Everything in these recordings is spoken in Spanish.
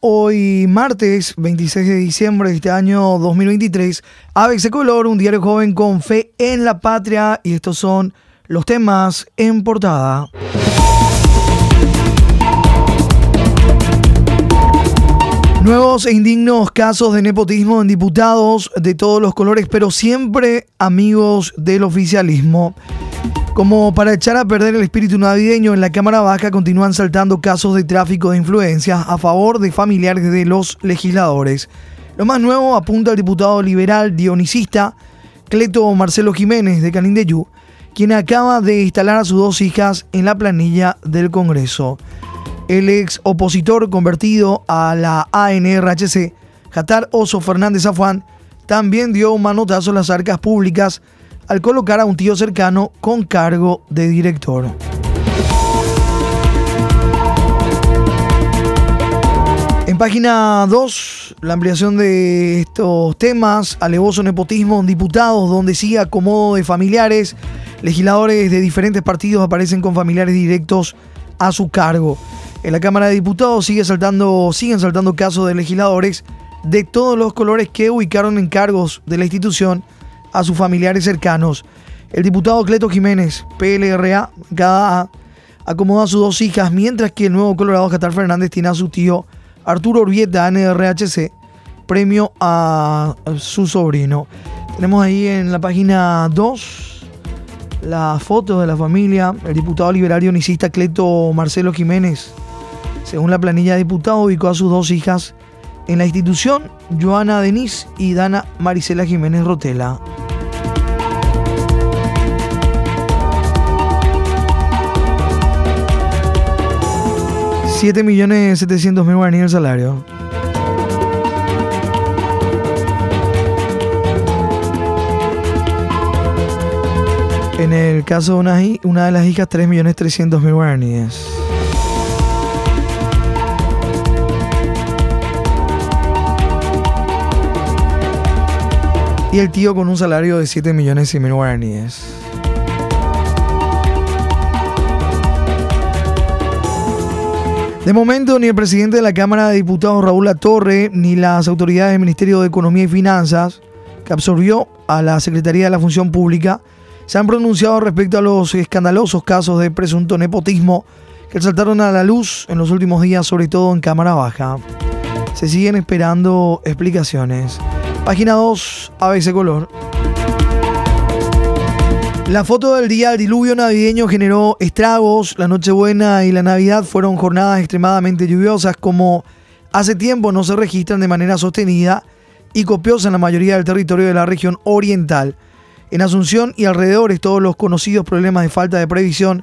Hoy martes 26 de diciembre de este año 2023, ABC Color, un diario joven con fe en la patria y estos son los temas en portada. Nuevos e indignos casos de nepotismo en diputados de todos los colores, pero siempre amigos del oficialismo. Como para echar a perder el espíritu navideño, en la Cámara Baja continúan saltando casos de tráfico de influencias a favor de familiares de los legisladores. Lo más nuevo apunta al diputado liberal dionisista Cleto Marcelo Jiménez de Canindeyú, quien acaba de instalar a sus dos hijas en la planilla del Congreso. El ex opositor convertido a la ANRHC, Jatar Oso Fernández Afuán, también dio un manotazo en las arcas públicas al colocar a un tío cercano con cargo de director. En página 2, la ampliación de estos temas, alevoso nepotismo en diputados, donde sigue acomodo de familiares, legisladores de diferentes partidos aparecen con familiares directos a su cargo. En la Cámara de Diputados sigue saltando, siguen saltando casos de legisladores de todos los colores que ubicaron en cargos de la institución a sus familiares cercanos. El diputado Cleto Jiménez, PLRA, cada acomoda a sus dos hijas, mientras que el nuevo Colorado Catar Fernández tiene a su tío Arturo Urbieta, NRHC, premio a su sobrino. Tenemos ahí en la página 2 la foto de la familia, el diputado liberal ionicista Cleto Marcelo Jiménez. Según la planilla de diputado, ubicó a sus dos hijas en la institución, Joana Denis y Dana Marisela Jiménez Rotela. 7.700.000 guaraníes el salario. En el caso de una, una de las hijas, 3.300.000 guaraníes. Y el tío con un salario de 7 millones y mil guaraníes. De momento, ni el presidente de la Cámara de Diputados, Raúl Torre, ni las autoridades del Ministerio de Economía y Finanzas, que absorbió a la Secretaría de la Función Pública, se han pronunciado respecto a los escandalosos casos de presunto nepotismo que saltaron a la luz en los últimos días, sobre todo en Cámara Baja. Se siguen esperando explicaciones. Página 2, ABC Color. La foto del día del diluvio navideño generó estragos. La Nochebuena y la Navidad fueron jornadas extremadamente lluviosas como hace tiempo no se registran de manera sostenida y copiosa en la mayoría del territorio de la región oriental. En Asunción y alrededores todos los conocidos problemas de falta de previsión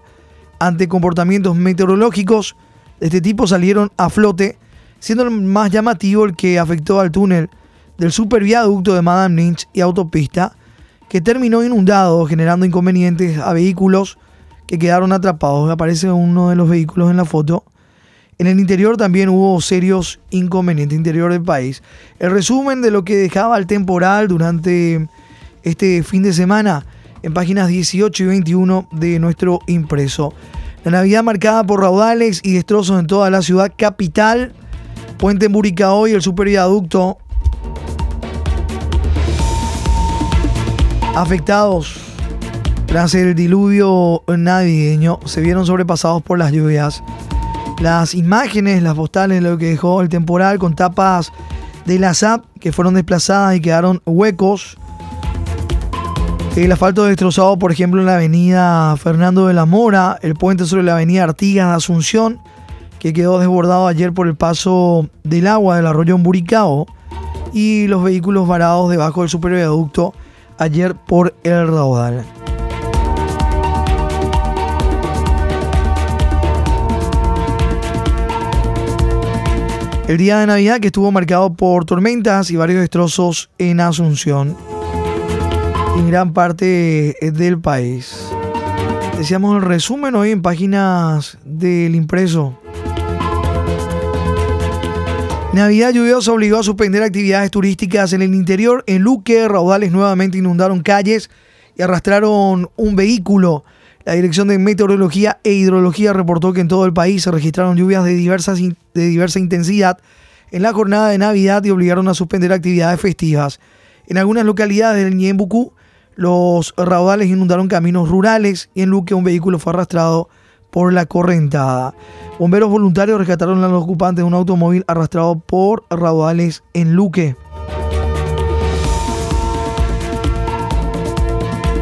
ante comportamientos meteorológicos de este tipo salieron a flote, siendo el más llamativo el que afectó al túnel del superviaducto de Madame Lynch y autopista, que terminó inundado, generando inconvenientes a vehículos que quedaron atrapados. Aparece uno de los vehículos en la foto. En el interior también hubo serios inconvenientes, interior del país. El resumen de lo que dejaba el temporal durante este fin de semana en páginas 18 y 21 de nuestro impreso. La Navidad marcada por raudales y destrozos en toda la ciudad capital. Puente en y el superviaducto afectados tras el diluvio navideño se vieron sobrepasados por las lluvias. Las imágenes, las postales, lo que dejó el temporal con tapas de la SAP que fueron desplazadas y quedaron huecos. El asfalto destrozado, por ejemplo, en la avenida Fernando de la Mora, el puente sobre la avenida Artigas de Asunción, que quedó desbordado ayer por el paso del agua del arroyo Buricao, y los vehículos varados debajo del superviaducto ayer por el raudal. El día de Navidad que estuvo marcado por tormentas y varios destrozos en Asunción en gran parte del país. Decíamos el resumen hoy en páginas del impreso. Navidad lluviosa obligó a suspender actividades turísticas en el interior. En Luque, raudales nuevamente inundaron calles y arrastraron un vehículo. La Dirección de Meteorología e Hidrología reportó que en todo el país se registraron lluvias de, diversas, de diversa intensidad en la jornada de Navidad y obligaron a suspender actividades festivas. En algunas localidades del Ñembucú, los raudales inundaron caminos rurales y en Luque un vehículo fue arrastrado por la correntada. Bomberos voluntarios rescataron a los ocupantes de un automóvil arrastrado por raudales en Luque.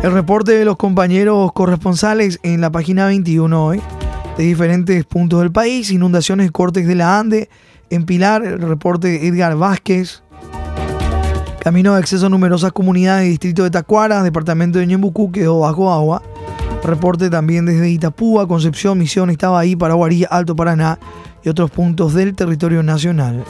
El reporte de los compañeros corresponsales en la página 21 hoy de diferentes puntos del país, inundaciones, cortes de la Ande, en Pilar, el reporte de Edgar Vázquez, camino de acceso a numerosas comunidades del distrito de Tacuara, departamento de Ñembucú, quedó bajo agua. Reporte también desde Itapúa, Concepción, Misión, estaba ahí, Paraguarí, Alto Paraná y otros puntos del territorio nacional.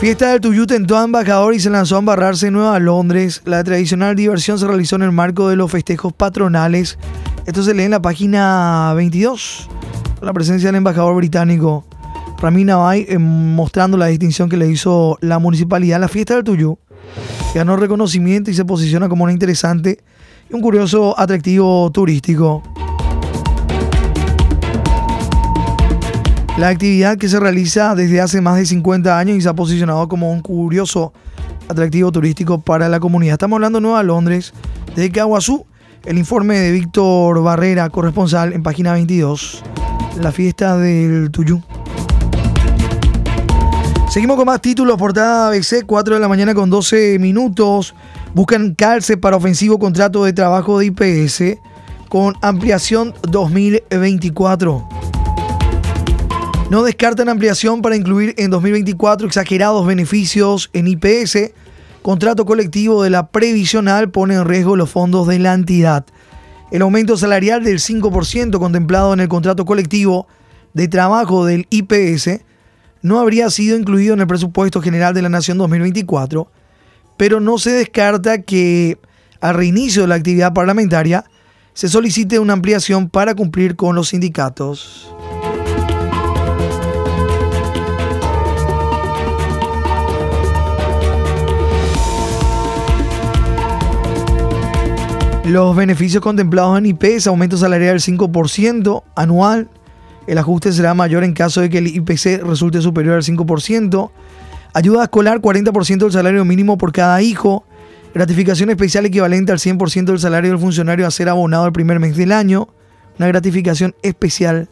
Fiesta del Tuyú tentó a embajador y se lanzó a embarrarse en Nueva Londres. La tradicional diversión se realizó en el marco de los festejos patronales. Esto se lee en la página 22. La presencia del embajador británico Ramin Navay eh, mostrando la distinción que le hizo la municipalidad a la fiesta del Tuyú. Ganó reconocimiento y se posiciona como una interesante y un curioso atractivo turístico. La actividad que se realiza desde hace más de 50 años y se ha posicionado como un curioso atractivo turístico para la comunidad. Estamos hablando de Nueva Londres, de Caguazú. El informe de Víctor Barrera, corresponsal en página 22. La fiesta del Tuyú. Seguimos con más títulos, portada ABC, 4 de la mañana con 12 minutos. Buscan calce para ofensivo contrato de trabajo de IPS con ampliación 2024. No descartan ampliación para incluir en 2024 exagerados beneficios en IPS. Contrato colectivo de la previsional pone en riesgo los fondos de la entidad. El aumento salarial del 5% contemplado en el contrato colectivo de trabajo del IPS no habría sido incluido en el presupuesto general de la Nación 2024, pero no se descarta que al reinicio de la actividad parlamentaria se solicite una ampliación para cumplir con los sindicatos. Los beneficios contemplados en IPS, aumento salarial del 5% anual, el ajuste será mayor en caso de que el IPC resulte superior al 5%. Ayuda escolar 40% del salario mínimo por cada hijo. Gratificación especial equivalente al 100% del salario del funcionario a ser abonado el primer mes del año. Una gratificación especial.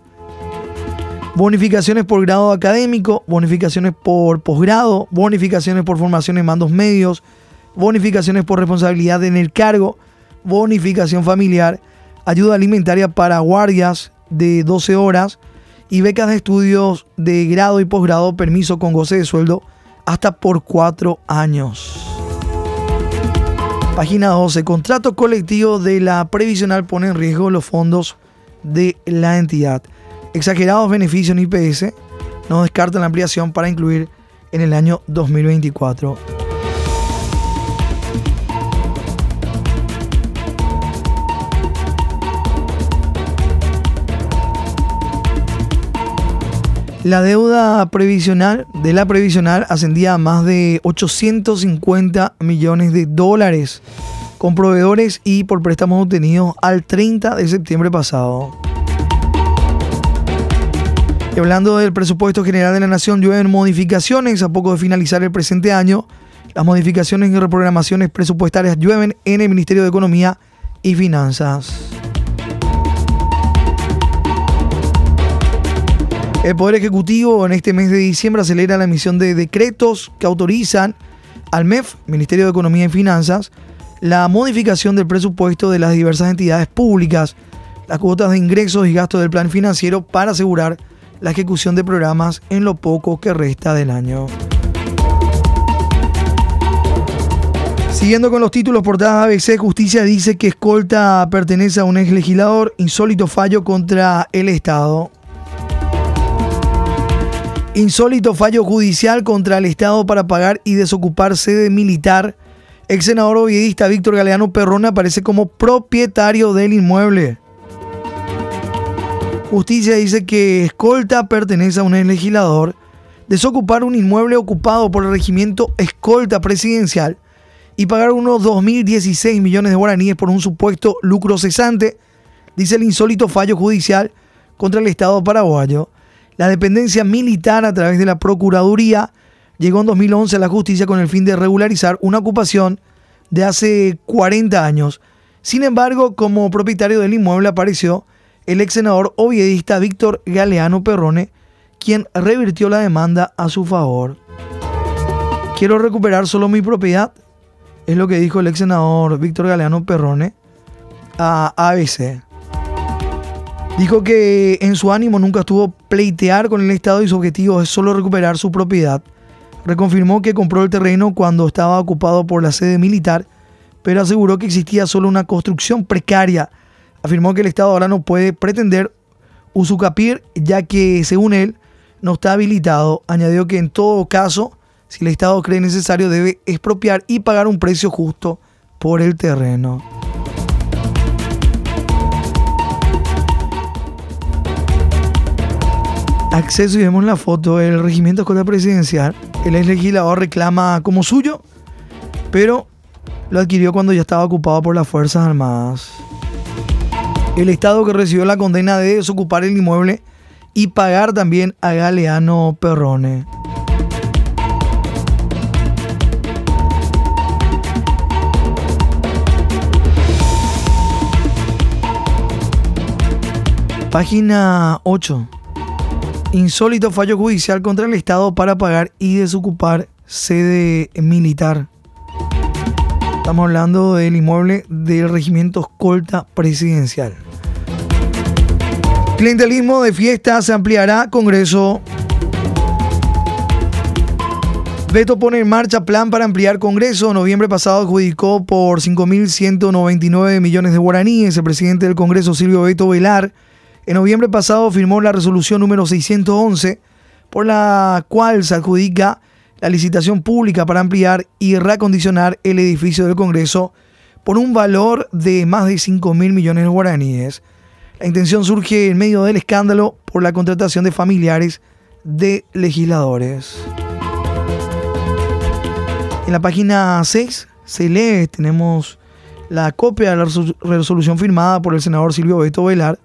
Bonificaciones por grado académico, bonificaciones por posgrado, bonificaciones por formación en mandos medios, bonificaciones por responsabilidad en el cargo, bonificación familiar, ayuda alimentaria para guardias, de 12 horas y becas de estudios de grado y posgrado, permiso con goce de sueldo hasta por 4 años. Página 12. Contrato colectivo de la previsional pone en riesgo los fondos de la entidad. Exagerados beneficios en IPS no descartan la ampliación para incluir en el año 2024. La deuda previsional de la previsional ascendía a más de 850 millones de dólares con proveedores y por préstamos obtenidos al 30 de septiembre pasado. Y hablando del presupuesto general de la Nación, llueven modificaciones a poco de finalizar el presente año. Las modificaciones y reprogramaciones presupuestarias llueven en el Ministerio de Economía y Finanzas. El Poder Ejecutivo en este mes de diciembre acelera la emisión de decretos que autorizan al MEF, Ministerio de Economía y Finanzas, la modificación del presupuesto de las diversas entidades públicas, las cuotas de ingresos y gastos del plan financiero para asegurar la ejecución de programas en lo poco que resta del año. Siguiendo con los títulos portadas ABC, Justicia dice que Escolta pertenece a un ex legislador, insólito fallo contra el Estado. Insólito fallo judicial contra el Estado para pagar y desocupar sede militar. Ex senador obviedista Víctor Galeano Perrona aparece como propietario del inmueble. Justicia dice que Escolta pertenece a un legislador. Desocupar un inmueble ocupado por el regimiento Escolta presidencial y pagar unos 2.016 millones de guaraníes por un supuesto lucro cesante, dice el insólito fallo judicial contra el Estado paraguayo. La dependencia militar a través de la Procuraduría llegó en 2011 a la justicia con el fin de regularizar una ocupación de hace 40 años. Sin embargo, como propietario del inmueble apareció el ex senador oviedista Víctor Galeano Perrone, quien revirtió la demanda a su favor. Quiero recuperar solo mi propiedad, es lo que dijo el ex senador Víctor Galeano Perrone a ABC. Dijo que en su ánimo nunca estuvo pleitear con el Estado y su objetivo es solo recuperar su propiedad. Reconfirmó que compró el terreno cuando estaba ocupado por la sede militar, pero aseguró que existía solo una construcción precaria. Afirmó que el Estado ahora no puede pretender usucapir ya que, según él, no está habilitado. Añadió que en todo caso, si el Estado cree necesario, debe expropiar y pagar un precio justo por el terreno. Acceso y vemos la foto del regimiento escolar presidencial. El ex legislador reclama como suyo, pero lo adquirió cuando ya estaba ocupado por las Fuerzas Armadas. El Estado que recibió la condena de desocupar el inmueble y pagar también a Galeano Perrone. Página 8. Insólito fallo judicial contra el Estado para pagar y desocupar sede militar. Estamos hablando del inmueble del regimiento escolta presidencial. Clientelismo de fiesta se ampliará. Congreso. Beto pone en marcha plan para ampliar Congreso. Noviembre pasado adjudicó por 5.199 millones de guaraníes. El presidente del Congreso, Silvio Beto Velar, en noviembre pasado firmó la resolución número 611 por la cual se adjudica la licitación pública para ampliar y reacondicionar el edificio del Congreso por un valor de más de 5 mil millones de guaraníes. La intención surge en medio del escándalo por la contratación de familiares de legisladores. En la página 6 se lee, tenemos la copia de la resolución firmada por el senador Silvio Beto Velar,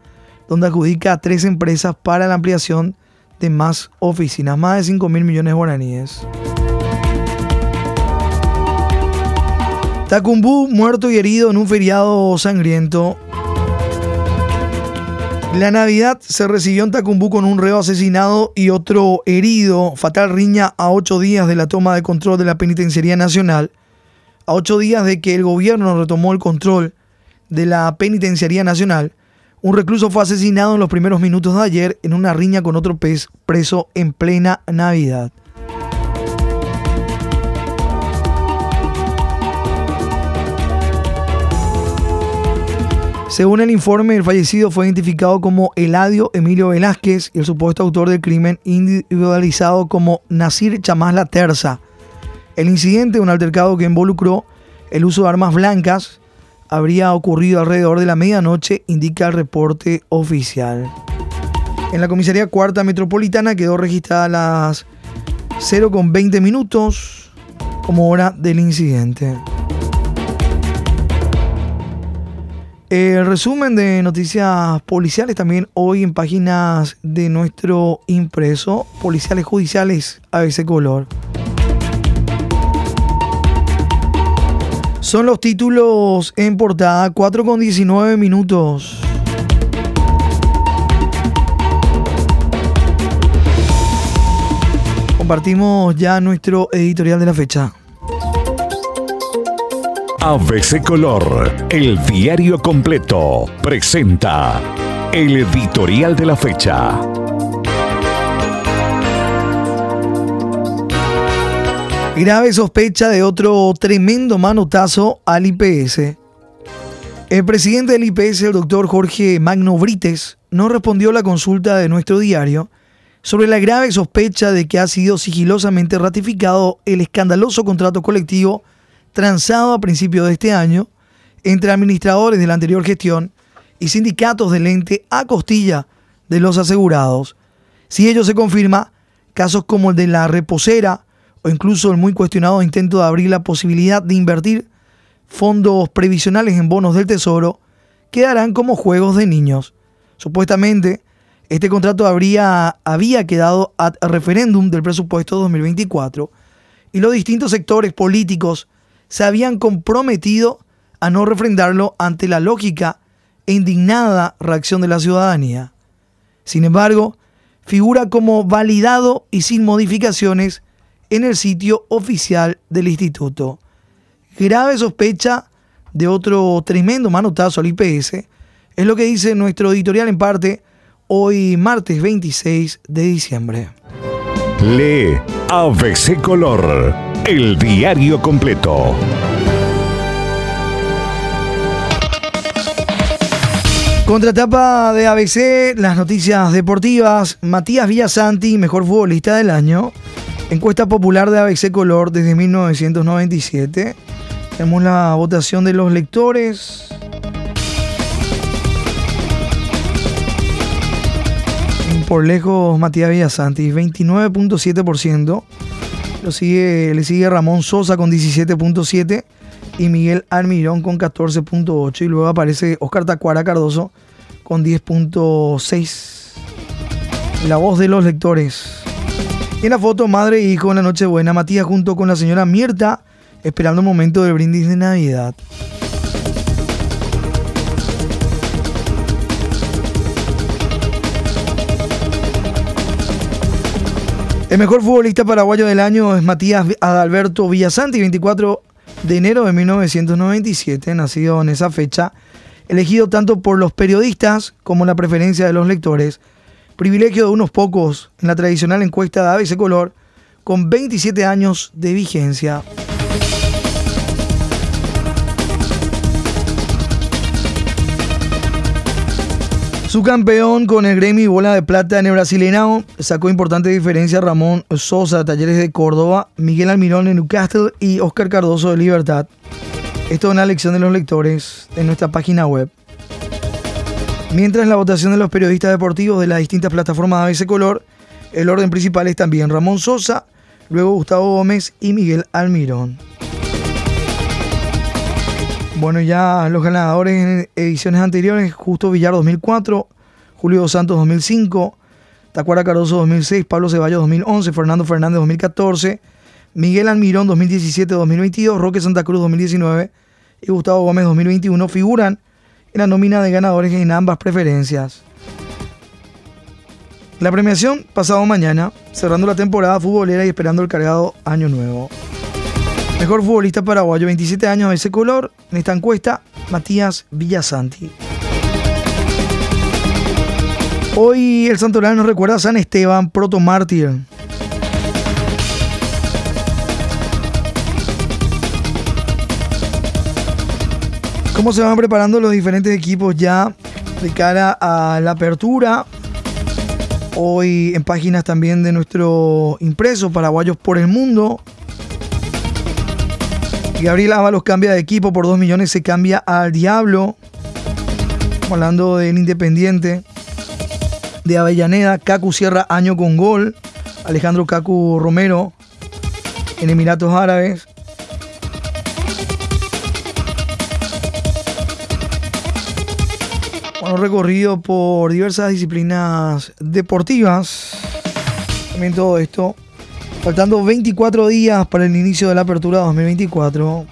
donde adjudica a tres empresas para la ampliación de más oficinas, más de 5 mil millones guaraníes. Tacumbú muerto y herido en un feriado sangriento. La Navidad se recibió en Tacumbú con un reo asesinado y otro herido. Fatal riña a ocho días de la toma de control de la Penitenciaría Nacional. A ocho días de que el gobierno retomó el control de la Penitenciaría Nacional. Un recluso fue asesinado en los primeros minutos de ayer en una riña con otro pez preso en plena Navidad. Según el informe, el fallecido fue identificado como Eladio Emilio Velázquez y el supuesto autor del crimen individualizado como Nasir Chamás La Terza. El incidente, un altercado que involucró el uso de armas blancas, habría ocurrido alrededor de la medianoche, indica el reporte oficial. En la comisaría cuarta metropolitana quedó registrada a las 0,20 minutos como hora del incidente. El resumen de noticias policiales también hoy en páginas de nuestro impreso, policiales judiciales ABC Color. Son los títulos en portada, 4 con 19 minutos. Compartimos ya nuestro editorial de la fecha. ABC Color, el diario completo, presenta el editorial de la fecha. Grave sospecha de otro tremendo manotazo al IPS. El presidente del IPS, el doctor Jorge Magno Brites, no respondió a la consulta de nuestro diario sobre la grave sospecha de que ha sido sigilosamente ratificado el escandaloso contrato colectivo transado a principios de este año entre administradores de la anterior gestión y sindicatos del ente a costilla de los asegurados. Si ello se confirma, casos como el de la reposera, o incluso el muy cuestionado intento de abrir la posibilidad de invertir fondos previsionales en bonos del Tesoro, quedarán como juegos de niños. Supuestamente, Este contrato habría, había quedado a referéndum del presupuesto 2024 y los distintos sectores políticos se habían comprometido a no refrendarlo ante la lógica e indignada reacción de la ciudadanía. Sin embargo, figura como validado y sin modificaciones en el sitio oficial del instituto. Grave sospecha de otro tremendo manotazo al IPS es lo que dice nuestro editorial en parte hoy martes 26 de diciembre. Lee ABC Color, el diario completo. Contratapa de ABC, las noticias deportivas. Matías Villasanti, mejor futbolista del año. Encuesta popular de ABC Color desde 1997. Tenemos la votación de los lectores. Por lejos, Matías Villasanti, 29.7%. Lo sigue, le sigue Ramón Sosa con 17.7% y Miguel Almirón con 14.8 y luego aparece Oscar Tacuara Cardoso con 10.6. La voz de los lectores. En la foto, madre e hijo en la Nochebuena, Matías junto con la señora Mirta, esperando el momento del brindis de Navidad. El mejor futbolista paraguayo del año es Matías Adalberto Villasanti, 24 de enero de 1997, nacido en esa fecha, elegido tanto por los periodistas como la preferencia de los lectores, privilegio de unos pocos en la tradicional encuesta de ABC Color, con 27 años de vigencia. Su campeón con el Grammy Bola de Plata en el Brasileirão sacó importante diferencia Ramón Sosa, Talleres de Córdoba, Miguel Almirón en Newcastle y Oscar Cardoso de Libertad. Esto es una lección de los lectores en nuestra página web. Mientras la votación de los periodistas deportivos de las distintas plataformas de ese color, el orden principal es también Ramón Sosa, luego Gustavo Gómez y Miguel Almirón. Bueno, ya los ganadores en ediciones anteriores, Justo Villar 2004, Julio Dos Santos 2005, Tacuara Cardoso 2006, Pablo Ceballos 2011, Fernando Fernández 2014, Miguel Almirón 2017-2022, Roque Santa Cruz 2019 y Gustavo Gómez 2021 figuran en la nómina de ganadores en ambas preferencias. La premiación pasado mañana, cerrando la temporada futbolera y esperando el cargado año nuevo. Mejor futbolista paraguayo, 27 años de ese color. En esta encuesta, Matías Villasanti. Hoy el santoral nos recuerda a San Esteban, protomártir. ¿Cómo se van preparando los diferentes equipos ya de cara a la apertura? Hoy en páginas también de nuestro impreso Paraguayos por el Mundo Gabriel Ábalos cambia de equipo por 2 millones, se cambia al Diablo. hablando del Independiente. De Avellaneda, Cacu cierra año con gol. Alejandro Cacu Romero en Emiratos Árabes. Recorrido por diversas disciplinas deportivas. También todo esto Faltando 24 días para el inicio de la apertura 2024.